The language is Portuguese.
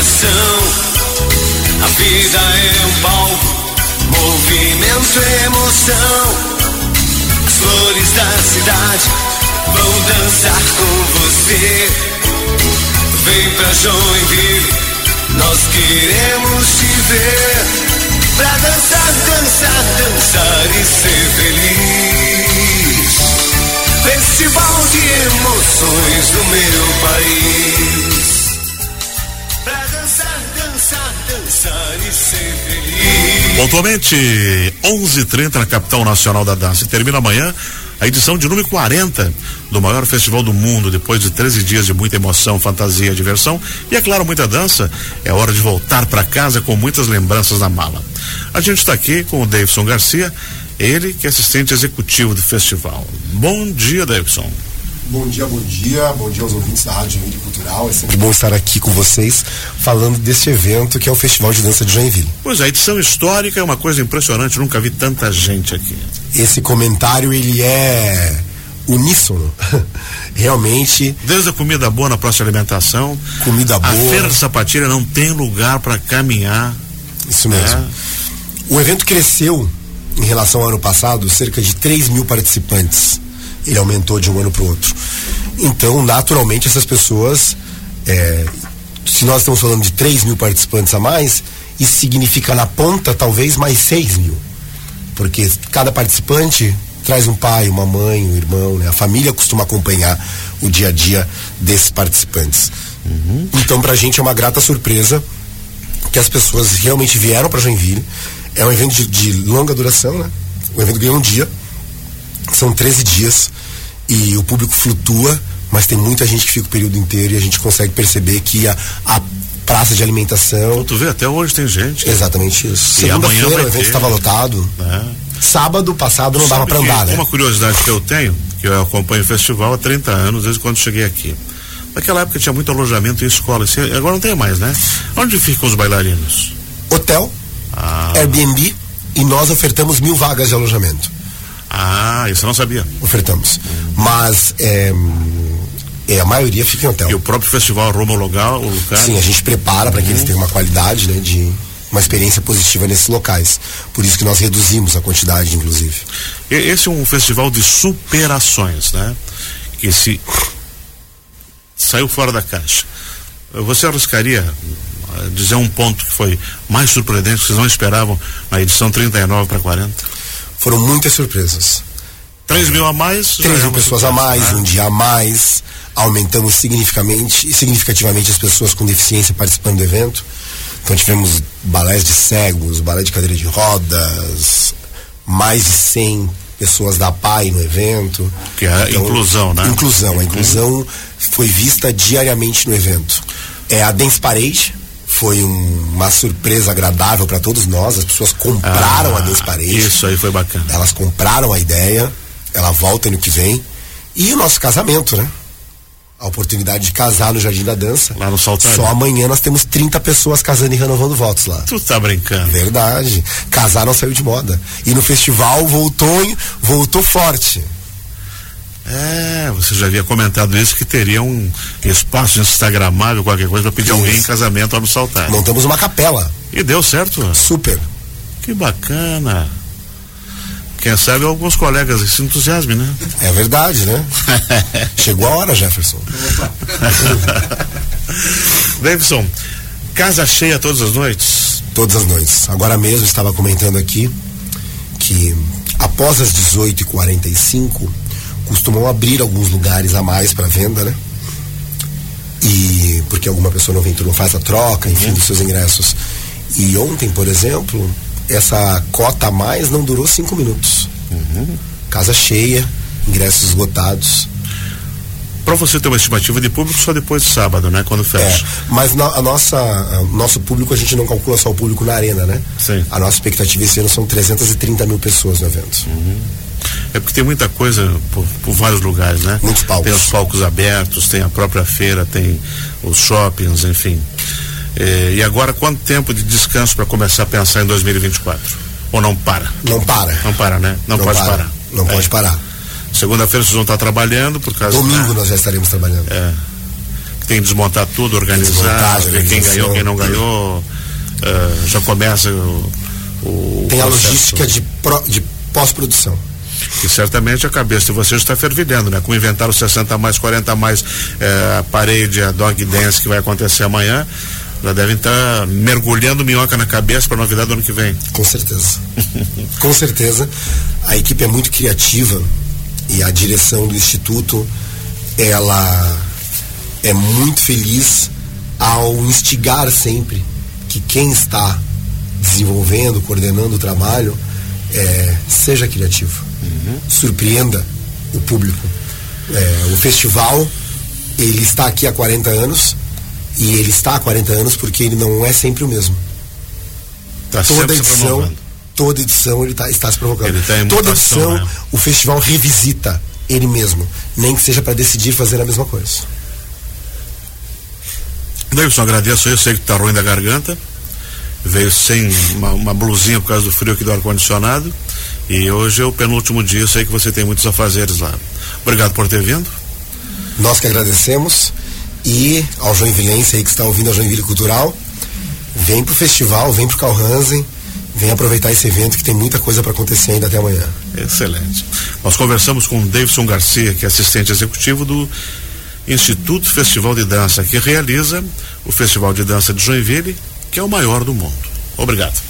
coração. A vida é um palco, movimento, emoção. As flores da cidade vão dançar com você. Vem pra Joinville, nós queremos te ver. Pra dançar, dançar, dançar e ser feliz. Festival de emoções do meu Pontualmente, 11:30 na capital nacional da dança. E termina amanhã a edição de número 40 do maior festival do mundo, depois de 13 dias de muita emoção, fantasia, diversão e, é claro, muita dança. É hora de voltar para casa com muitas lembranças na mala. A gente está aqui com o Davidson Garcia, ele que é assistente executivo do festival. Bom dia, Davidson. Bom dia, bom dia, bom dia aos ouvintes da Rádio Joinville Cultural. É sempre bom estar aqui com vocês falando deste evento que é o Festival de Dança de Joinville. Pois é, a edição histórica é uma coisa impressionante, nunca vi tanta gente aqui. Esse comentário ele é uníssono. Realmente. Desde a comida boa na próxima alimentação. Comida boa. A Feira de Sapatilha não tem lugar para caminhar. Isso mesmo. É. O evento cresceu em relação ao ano passado, cerca de 3 mil participantes. Ele aumentou de um ano para o outro. Então, naturalmente, essas pessoas, é, se nós estamos falando de 3 mil participantes a mais, isso significa na ponta talvez mais 6 mil. Porque cada participante traz um pai, uma mãe, um irmão, né? A família costuma acompanhar o dia a dia desses participantes. Uhum. Então, para a gente é uma grata surpresa que as pessoas realmente vieram para Joinville. É um evento de, de, longa duração, né? O evento ganha um dia, são 13 dias e o público flutua, mas tem muita gente que fica o período inteiro e a gente consegue perceber que a, a praça de alimentação. Tu vê, até hoje tem gente. Exatamente isso. Segunda-feira o evento estava lotado. É. Sábado passado não dava para andar, né? Uma curiosidade que eu tenho, que eu acompanho o festival há 30 anos, desde quando cheguei aqui. Naquela época tinha muito alojamento em escola, agora não tem mais, né? Onde ficam os bailarinos? Hotel, ah. Airbnb e nós ofertamos mil vagas de alojamento. Ah, isso eu não sabia. Ofertamos. Mas é, é, a maioria fica em hotel. E o próprio festival o lugar, o lugar? Sim, a gente prepara para que eles uhum. tenham uma qualidade, né, de uma experiência positiva nesses locais. Por isso que nós reduzimos a quantidade, inclusive. Esse é um festival de superações, né? Que se saiu fora da caixa. Você arriscaria eh, dizer um ponto que foi mais surpreendente, que vocês não esperavam na edição 39 para 40? Foram muitas surpresas. 3 mil a mais? 3 mil é pessoas a mais, né? um dia a mais. Aumentamos significativamente, significativamente as pessoas com deficiência participando do evento. Então tivemos balés de cegos, balé de cadeira de rodas, mais de 100 pessoas da PAI no evento. Que é a então, inclusão, né? Inclusão. A inclusão foi vista diariamente no evento. É a Dance Parade, foi um, uma surpresa agradável para todos nós. As pessoas compraram ah, a Parade. Isso aí foi bacana. Elas compraram a ideia, ela volta ano que vem. E o nosso casamento, né? a oportunidade de casar no Jardim da Dança. Lá no Saltado. Só amanhã nós temos 30 pessoas casando e renovando votos lá. Tu tá brincando. Verdade. Casar não saiu de moda. E no festival voltou, voltou forte. É, você já havia comentado isso que teria um espaço instagramável, qualquer coisa, para pedir isso. alguém em casamento lá no Saltar. Montamos uma capela. E deu certo? Super. Que bacana. Quem sabe alguns colegas se entusiasmem, né? É verdade, né? Chegou a hora, Jefferson. Davidson, casa cheia todas as noites? Todas as noites. Agora mesmo estava comentando aqui que após as 18h45 costumam abrir alguns lugares a mais para venda, né? E porque alguma pessoa não vem, não faz a troca, enfim, uhum. dos seus ingressos. E ontem, por exemplo, essa cota a mais não durou cinco minutos. Uhum. Casa cheia, ingressos esgotados. Para você ter uma estimativa de público só depois de sábado, né? Quando fecha. É, mas na, a nossa, a, nosso público a gente não calcula só o público na arena, né? Sim. A nossa expectativa esse ano são 330 mil pessoas no evento. Uhum. É porque tem muita coisa por, por, vários lugares, né? Muitos palcos. Tem os palcos abertos, tem a própria feira, tem os shoppings, enfim. É, e agora, quanto tempo de descanso para começar a pensar em 2024? Ou não para? Não para. Não para, né? Não, não pode para. parar. Não é. pode parar. Segunda-feira vocês vão estar trabalhando por causa. Domingo né? nós já estaremos trabalhando. É. tem que desmontar tudo, organizar, ver quem ganhou, quem não ganhou. Uh, já começa o, o Tem processo. a logística de, de pós-produção. E certamente a cabeça de vocês está fervilhando, né? Com o inventário 60 mais, 40 mais, eh, a parede, a dog dance que vai acontecer amanhã, já devem estar tá mergulhando minhoca na cabeça para novidade do ano que vem. Com certeza. Com certeza. A equipe é muito criativa e a direção do Instituto, ela é muito feliz ao instigar sempre que quem está desenvolvendo, coordenando o trabalho, é, seja criativo. Uhum. Surpreenda o público. É, o festival, ele está aqui há 40 anos, e ele está há 40 anos porque ele não é sempre o mesmo. Tá toda edição, toda edição ele tá, está se provocando. Tá toda edição né? o festival revisita ele mesmo, nem que seja para decidir fazer a mesma coisa. Davidson, agradeço eu sei que está ruim da garganta. Veio sem uma, uma, blusinha por causa do frio aqui do ar-condicionado. E hoje é o penúltimo dia, eu sei que você tem muitos afazeres lá. Obrigado por ter vindo. Nós que agradecemos e ao Joinvilense aí que está ouvindo a Joinville Cultural, vem pro festival, vem pro Calhansen, vem aproveitar esse evento que tem muita coisa para acontecer ainda até amanhã. Excelente. Nós conversamos com o Davidson Garcia, que é assistente executivo do Instituto Festival de Dança, que realiza o Festival de Dança de Joinville, que é o maior do mundo. Obrigado.